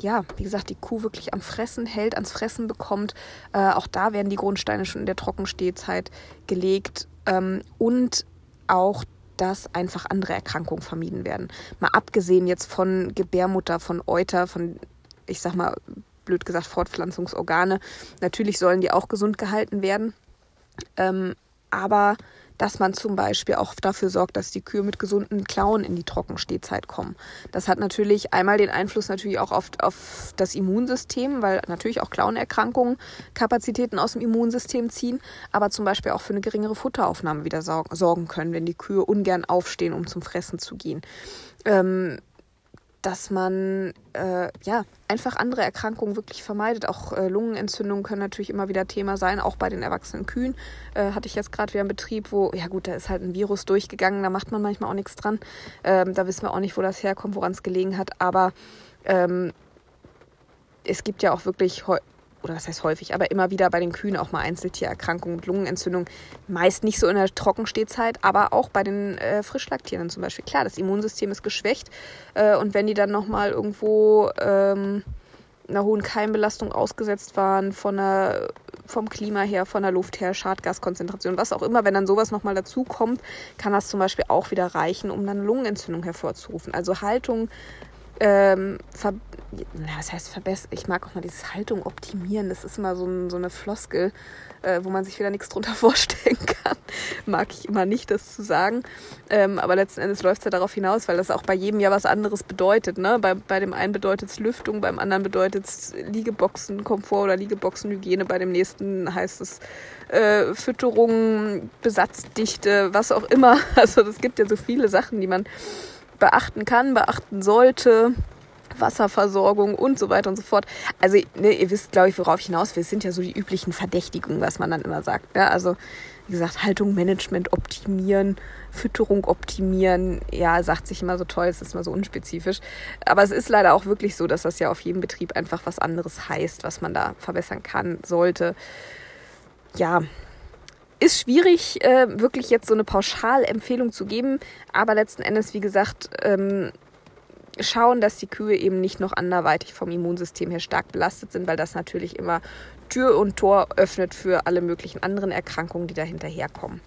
ja, wie gesagt, die Kuh wirklich am Fressen hält, ans Fressen bekommt. Äh, auch da werden die Grundsteine schon in der Trockenstehzeit gelegt. Ähm, und auch dass einfach andere Erkrankungen vermieden werden. Mal abgesehen jetzt von Gebärmutter, von Euter, von, ich sag mal, blöd gesagt, Fortpflanzungsorgane. Natürlich sollen die auch gesund gehalten werden. Ähm, aber dass man zum Beispiel auch dafür sorgt, dass die Kühe mit gesunden Klauen in die Trockenstehzeit kommen. Das hat natürlich einmal den Einfluss natürlich auch auf, auf das Immunsystem, weil natürlich auch Klauenerkrankungen Kapazitäten aus dem Immunsystem ziehen, aber zum Beispiel auch für eine geringere Futteraufnahme wieder sorgen können, wenn die Kühe ungern aufstehen, um zum Fressen zu gehen. Ähm, dass man äh, ja einfach andere Erkrankungen wirklich vermeidet. Auch äh, Lungenentzündungen können natürlich immer wieder Thema sein, auch bei den erwachsenen Kühen. Äh, hatte ich jetzt gerade wieder einen Betrieb, wo, ja gut, da ist halt ein Virus durchgegangen, da macht man manchmal auch nichts dran. Ähm, da wissen wir auch nicht, wo das herkommt, woran es gelegen hat. Aber ähm, es gibt ja auch wirklich oder was heißt häufig, aber immer wieder bei den Kühen auch mal Einzeltiererkrankungen mit Lungenentzündung. Meist nicht so in der Trockenstehzeit, aber auch bei den äh, Frischlaktierenden zum Beispiel. Klar, das Immunsystem ist geschwächt äh, und wenn die dann nochmal irgendwo ähm, einer hohen Keimbelastung ausgesetzt waren, von der, vom Klima her, von der Luft her, Schadgaskonzentration, was auch immer, wenn dann sowas nochmal dazu kommt, kann das zum Beispiel auch wieder reichen, um dann Lungenentzündung hervorzurufen. Also Haltung ähm, ver na, was heißt verbessern? Ich mag auch mal dieses Haltung optimieren. Das ist immer so, ein, so eine Floskel, äh, wo man sich wieder nichts drunter (laughs) vorstellen kann. Mag ich immer nicht, das zu sagen. Ähm, aber letzten Endes läuft es ja darauf hinaus, weil das auch bei jedem ja was anderes bedeutet. Ne? Bei, bei dem einen bedeutet es Lüftung, beim anderen bedeutet es Liegeboxenkomfort oder Liegeboxenhygiene, bei dem nächsten heißt es äh, Fütterung, Besatzdichte, was auch immer. (laughs) Also es gibt ja so viele Sachen, die man beachten kann, beachten sollte. Wasserversorgung und so weiter und so fort. Also, ne, ihr wisst, glaube ich, worauf ich hinaus will. Es sind ja so die üblichen Verdächtigungen, was man dann immer sagt. Ja, also, wie gesagt, Haltung, Management optimieren, Fütterung optimieren. Ja, sagt sich immer so toll, es ist immer so unspezifisch. Aber es ist leider auch wirklich so, dass das ja auf jedem Betrieb einfach was anderes heißt, was man da verbessern kann, sollte. Ja, ist schwierig, äh, wirklich jetzt so eine Pauschalempfehlung zu geben, aber letzten Endes, wie gesagt, ähm, schauen, dass die Kühe eben nicht noch anderweitig vom Immunsystem her stark belastet sind, weil das natürlich immer Tür und Tor öffnet für alle möglichen anderen Erkrankungen, die dahinter herkommen.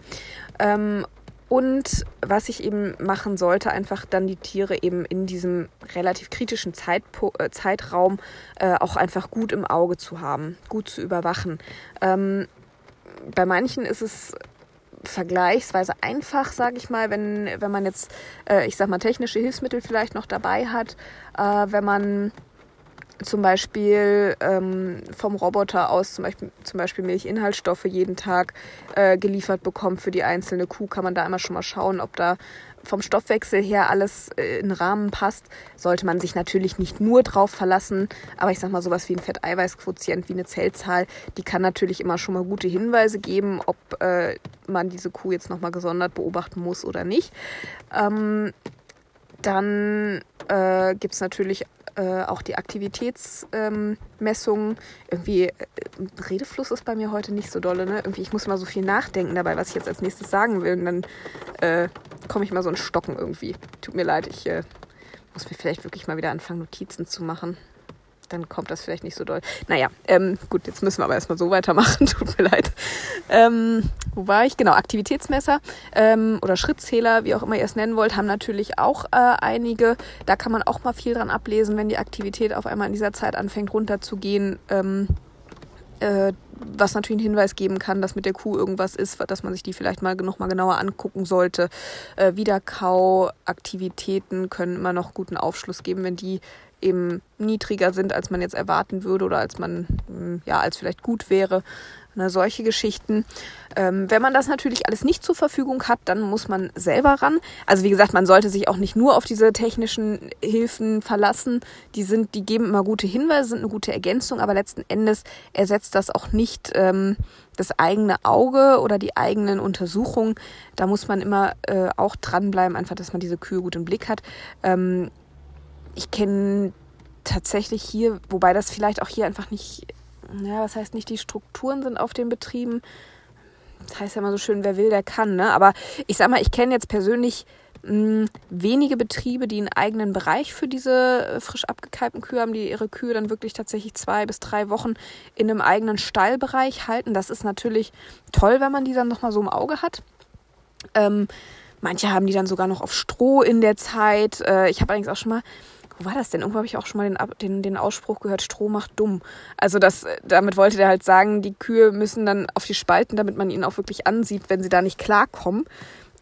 Ähm, und was ich eben machen sollte, einfach dann die Tiere eben in diesem relativ kritischen Zeitpo äh, Zeitraum äh, auch einfach gut im Auge zu haben, gut zu überwachen. Ähm, bei manchen ist es vergleichsweise einfach, sage ich mal, wenn, wenn man jetzt, äh, ich sag mal, technische Hilfsmittel vielleicht noch dabei hat, äh, wenn man zum Beispiel ähm, vom Roboter aus zum Beispiel, zum Beispiel Milchinhaltsstoffe jeden Tag äh, geliefert bekommt für die einzelne Kuh, kann man da immer schon mal schauen, ob da vom Stoffwechsel her alles äh, in Rahmen passt. Sollte man sich natürlich nicht nur drauf verlassen, aber ich sag mal sowas wie ein Fetteiweißquotient, wie eine Zellzahl, die kann natürlich immer schon mal gute Hinweise geben, ob äh, man diese Kuh jetzt nochmal gesondert beobachten muss oder nicht. Ähm, dann äh, gibt es natürlich äh, auch die Aktivitätsmessungen. Ähm, Irgendwie, äh, Redefluss ist bei mir heute nicht so dolle, ne? Irgendwie, ich muss mal so viel nachdenken dabei, was ich jetzt als nächstes sagen will. Und dann äh, komme ich mal so ein Stocken irgendwie. Tut mir leid, ich äh, muss mir vielleicht wirklich mal wieder anfangen, Notizen zu machen dann kommt das vielleicht nicht so doll. Naja, ähm, gut, jetzt müssen wir aber erstmal so weitermachen. (laughs) Tut mir leid. Ähm, wo war ich? Genau, Aktivitätsmesser ähm, oder Schrittzähler, wie auch immer ihr es nennen wollt, haben natürlich auch äh, einige. Da kann man auch mal viel dran ablesen, wenn die Aktivität auf einmal in dieser Zeit anfängt runterzugehen. Ähm, äh, was natürlich einen Hinweis geben kann, dass mit der Kuh irgendwas ist, dass man sich die vielleicht mal noch mal genauer angucken sollte. Äh, Wiederkauaktivitäten können immer noch guten Aufschluss geben, wenn die eben niedriger sind, als man jetzt erwarten würde oder als man, hm, ja, als vielleicht gut wäre. Ne, solche Geschichten. Ähm, wenn man das natürlich alles nicht zur Verfügung hat, dann muss man selber ran. Also wie gesagt, man sollte sich auch nicht nur auf diese technischen Hilfen verlassen. Die sind, die geben immer gute Hinweise, sind eine gute Ergänzung, aber letzten Endes ersetzt das auch nicht ähm, das eigene Auge oder die eigenen Untersuchungen. Da muss man immer äh, auch dranbleiben, einfach, dass man diese Kühe gut im Blick hat. Ähm, ich kenne tatsächlich hier, wobei das vielleicht auch hier einfach nicht, ja, was heißt nicht, die Strukturen sind auf den Betrieben. Das heißt ja immer so schön, wer will, der kann, ne? Aber ich sag mal, ich kenne jetzt persönlich mh, hm, wenige Betriebe, die einen eigenen Bereich für diese äh, frisch abgekalbten Kühe haben, die ihre Kühe dann wirklich tatsächlich zwei bis drei Wochen in einem eigenen Stallbereich halten. Das ist natürlich toll, wenn man die dann nochmal so im Auge hat. Ähm, manche haben die dann sogar noch auf Stroh in der Zeit. Äh, ich habe allerdings auch schon mal wo war das denn? Irgendwo habe ich auch schon mal den, den, den Ausspruch gehört, Stroh macht dumm. Also das, damit wollte der halt sagen, die Kühe müssen dann auf die Spalten, damit man ihnen auch wirklich ansieht, wenn sie da nicht klarkommen.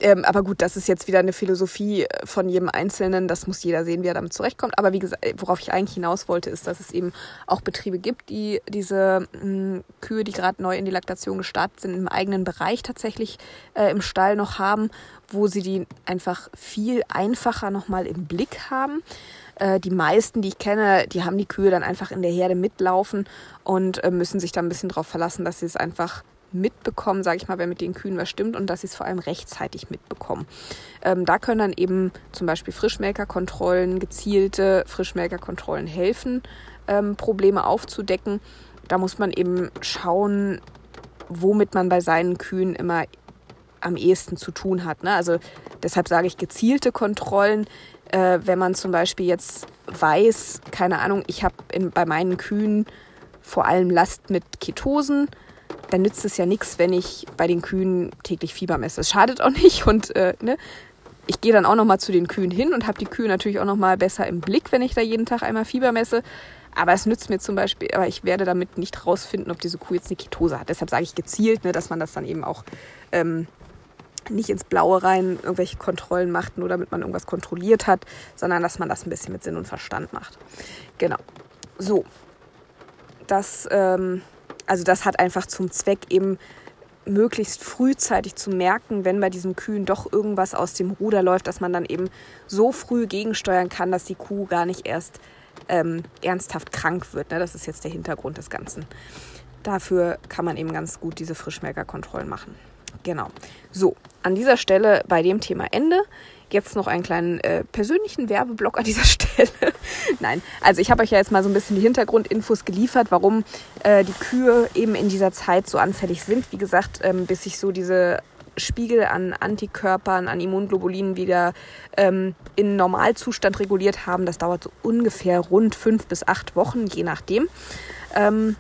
Ähm, aber gut, das ist jetzt wieder eine Philosophie äh, von jedem Einzelnen. Das muss jeder sehen, wie er damit zurechtkommt. Aber wie gesagt, äh, worauf ich eigentlich hinaus wollte, ist, dass es eben auch Betriebe gibt, die diese mh, hm, Kühe, die gerade neu in die Laktation gestartet sind, im eigenen Bereich tatsächlich äh, im Stall noch haben, wo sie die einfach viel einfacher nochmal im Blick haben. Äh, die meisten, die ich kenne, die haben die Kühe dann einfach in der Herde mitlaufen und äh, müssen sich da ein bisschen darauf verlassen, dass sie es einfach mitbekommen, sage ich mal, wenn mit den Kühen was stimmt und dass sie es vor allem rechtzeitig mitbekommen. Ähm, da können dann eben zum Beispiel Frischmelkerkontrollen, gezielte Frischmelkerkontrollen helfen, ähm, Probleme aufzudecken. Da muss man eben schauen, womit man bei seinen Kühen immer am ehesten zu tun hat. Ne? Also deshalb sage ich gezielte Kontrollen äh, wenn man zum Beispiel jetzt weiß, keine Ahnung, ich habe bei meinen Kühen vor allem Last mit Ketosen, dann nützt es ja nichts, wenn ich bei den Kühen täglich Fieber messe. Es schadet auch (laughs) nicht und äh, ne, ich gehe dann auch noch mal zu den Kühen hin und habe die Kühe natürlich auch noch mal besser im Blick, wenn ich da jeden Tag einmal Fieber messe. Aber es nützt mir zum Beispiel, aber ich werde damit nicht rausfinden, ob diese Kuh jetzt eine Ketose hat. Deshalb sage ich gezielt, ne, dass man das dann eben auch ähm, nicht ins Blaue rein irgendwelche Kontrollen macht, nur damit man irgendwas kontrolliert hat, sondern dass man das ein bisschen mit Sinn und Verstand macht. Genau. So. Das, ähm, also das hat einfach zum Zweck eben möglichst frühzeitig zu merken, wenn bei diesen Kühen doch irgendwas aus dem Ruder läuft, dass man dann eben so früh gegensteuern kann, dass die Kuh gar nicht erst ähm, ernsthaft krank wird. Ne? Das ist jetzt der Hintergrund des Ganzen. Dafür kann man eben ganz gut diese Frischmelkerkontrollen machen. Genau. So, an dieser Stelle bei dem Thema Ende. Jetzt noch einen kleinen äh, persönlichen Werbeblock an dieser (laughs) Stelle. Nein, also ich habe euch ja jetzt mal so ein bisschen die Hintergrundinfos geliefert, warum äh, die Kühe eben in dieser Zeit so anfällig sind. Wie gesagt, ähm, bis sich so diese Spiegel an Antikörpern, an Immunglobulinen wieder ähm, in Normalzustand reguliert haben. Das dauert so ungefähr rund fünf bis acht Wochen, je nachdem. Ähm,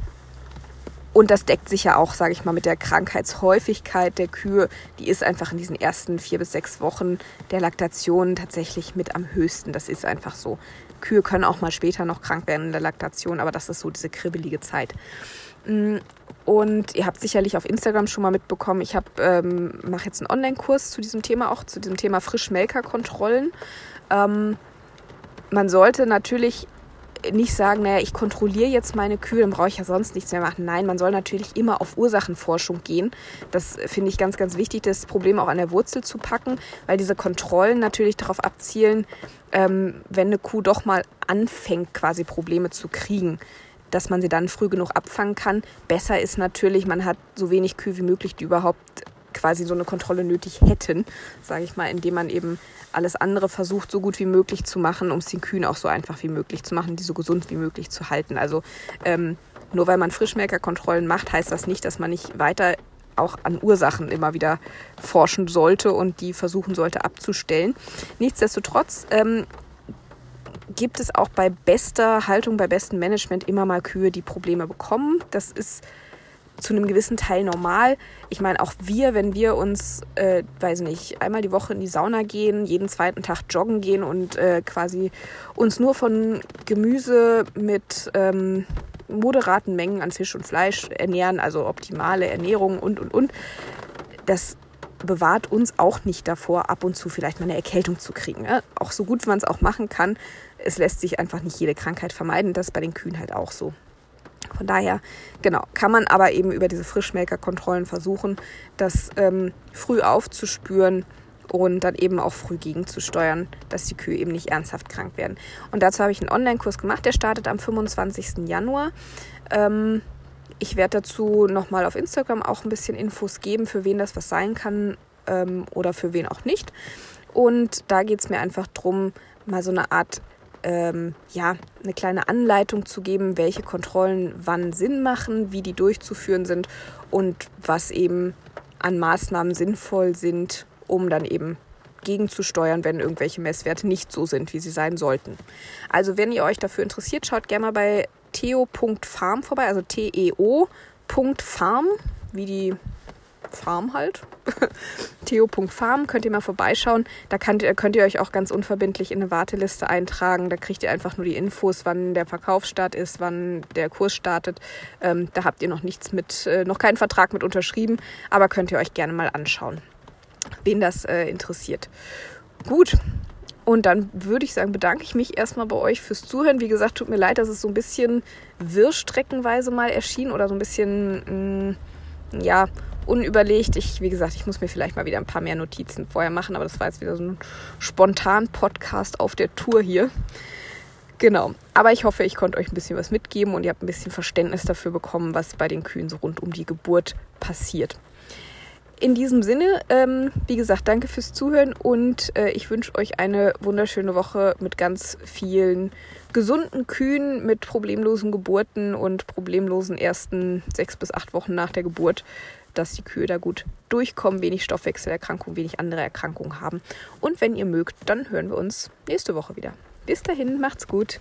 und das deckt sich ja auch, sage ich mal, mit der Krankheitshäufigkeit der Kühe. Die ist einfach in diesen ersten vier bis sechs Wochen der Laktation tatsächlich mit am höchsten. Das ist einfach so. Kühe können auch mal später noch krank werden in der Laktation, aber das ist so diese kribbelige Zeit. Mm, und ihr habt sicherlich auf Instagram schon mal mitbekommen, ich ähm, mache jetzt einen Online-Kurs zu diesem Thema, auch zu diesem Thema Frischmelkerkontrollen. Ähm, man sollte natürlich nicht sagen, naja, ich kontrolliere jetzt meine Kühe, dann brauche ich ja sonst nichts mehr machen. Nein, man soll natürlich immer auf Ursachenforschung gehen. Das finde ich ganz, ganz wichtig, das Problem auch an der Wurzel zu packen, weil diese Kontrollen natürlich darauf abzielen, ähm, wenn eine Kuh doch mal anfängt, quasi Probleme zu kriegen, dass man sie dann früh genug abfangen kann. Besser ist natürlich, man hat so wenig Kühe wie möglich, die überhaupt quasi so eine Kontrolle nötig hätten, sage ich mal, indem man eben alles andere versucht, so gut wie möglich zu machen, um es den Kühen auch so einfach wie möglich zu machen, die so gesund wie möglich zu halten. Also ähm, nur weil man Frischmelkerkontrollen macht, heißt das nicht, dass man nicht weiter auch an Ursachen immer wieder forschen sollte und die versuchen sollte abzustellen. Nichtsdestotrotz ähm, gibt es auch bei bester Haltung, bei bestem Management immer mal Kühe, die Probleme bekommen. Das ist zu einem gewissen Teil normal. Ich meine, auch wir, wenn wir uns, äh, weiß nicht, einmal die Woche in die Sauna gehen, jeden zweiten Tag joggen gehen und äh, quasi uns nur von Gemüse mit ähm, moderaten Mengen an Fisch und Fleisch ernähren, also optimale Ernährung und, und, und, das bewahrt uns auch nicht davor, ab und zu vielleicht mal eine Erkältung zu kriegen. Ne? Auch so gut man es auch machen kann, es lässt sich einfach nicht jede Krankheit vermeiden. Das ist bei den Kühen halt auch so. Von daher, genau, kann man aber eben über diese Frischmelkerkontrollen versuchen, das ähm, früh aufzuspüren und dann eben auch früh gegenzusteuern, dass die Kühe eben nicht ernsthaft krank werden. Und dazu habe ich einen Online-Kurs gemacht, der startet am 25. Januar. Ähm, ich werde dazu nochmal auf Instagram auch ein bisschen Infos geben, für wen das was sein kann ähm, oder für wen auch nicht. Und da geht es mir einfach darum, mal so eine Art ähm, ja, eine kleine Anleitung zu geben, welche Kontrollen wann Sinn machen, wie die durchzuführen sind und was eben an Maßnahmen sinnvoll sind, um dann eben gegenzusteuern, wenn irgendwelche Messwerte nicht so sind, wie sie sein sollten. Also wenn ihr euch dafür interessiert, schaut gerne mal bei theo.farm vorbei, also teo.farm, wie die Farm halt. (laughs) Theo.farm könnt ihr mal vorbeischauen. Da könnt ihr, könnt ihr euch auch ganz unverbindlich in eine Warteliste eintragen. Da kriegt ihr einfach nur die Infos, wann der Verkaufsstart ist, wann der Kurs startet. Ähm, da habt ihr noch nichts mit, äh, noch keinen Vertrag mit unterschrieben, aber könnt ihr euch gerne mal anschauen, wen das äh, interessiert. Gut. Und dann würde ich sagen, bedanke ich mich erstmal bei euch fürs Zuhören. Wie gesagt, tut mir leid, dass es so ein bisschen wirrstreckenweise mal erschien oder so ein bisschen, mh, mm, ja, unüberlegt. Ich, wie gesagt, ich muss mir vielleicht mal wieder ein paar mehr Notizen vorher machen, aber das war jetzt wieder so ein spontan Podcast auf der Tour hier. Genau. Aber ich hoffe, ich konnte euch ein bisschen was mitgeben und ihr habt ein bisschen Verständnis dafür bekommen, was bei den Kühen so rund um die Geburt passiert. In diesem Sinne, ähm, wie gesagt, danke fürs Zuhören und äh, ich wünsche euch eine wunderschöne Woche mit ganz vielen gesunden Kühen, mit problemlosen Geburten und problemlosen ersten sechs bis acht Wochen nach der Geburt dass die Kühe da gut durchkommen, wenig Stoffwechselerkrankungen, wenig andere Erkrankungen haben. Und wenn ihr mögt, dann hören wir uns nächste Woche wieder. Bis dahin, macht's gut.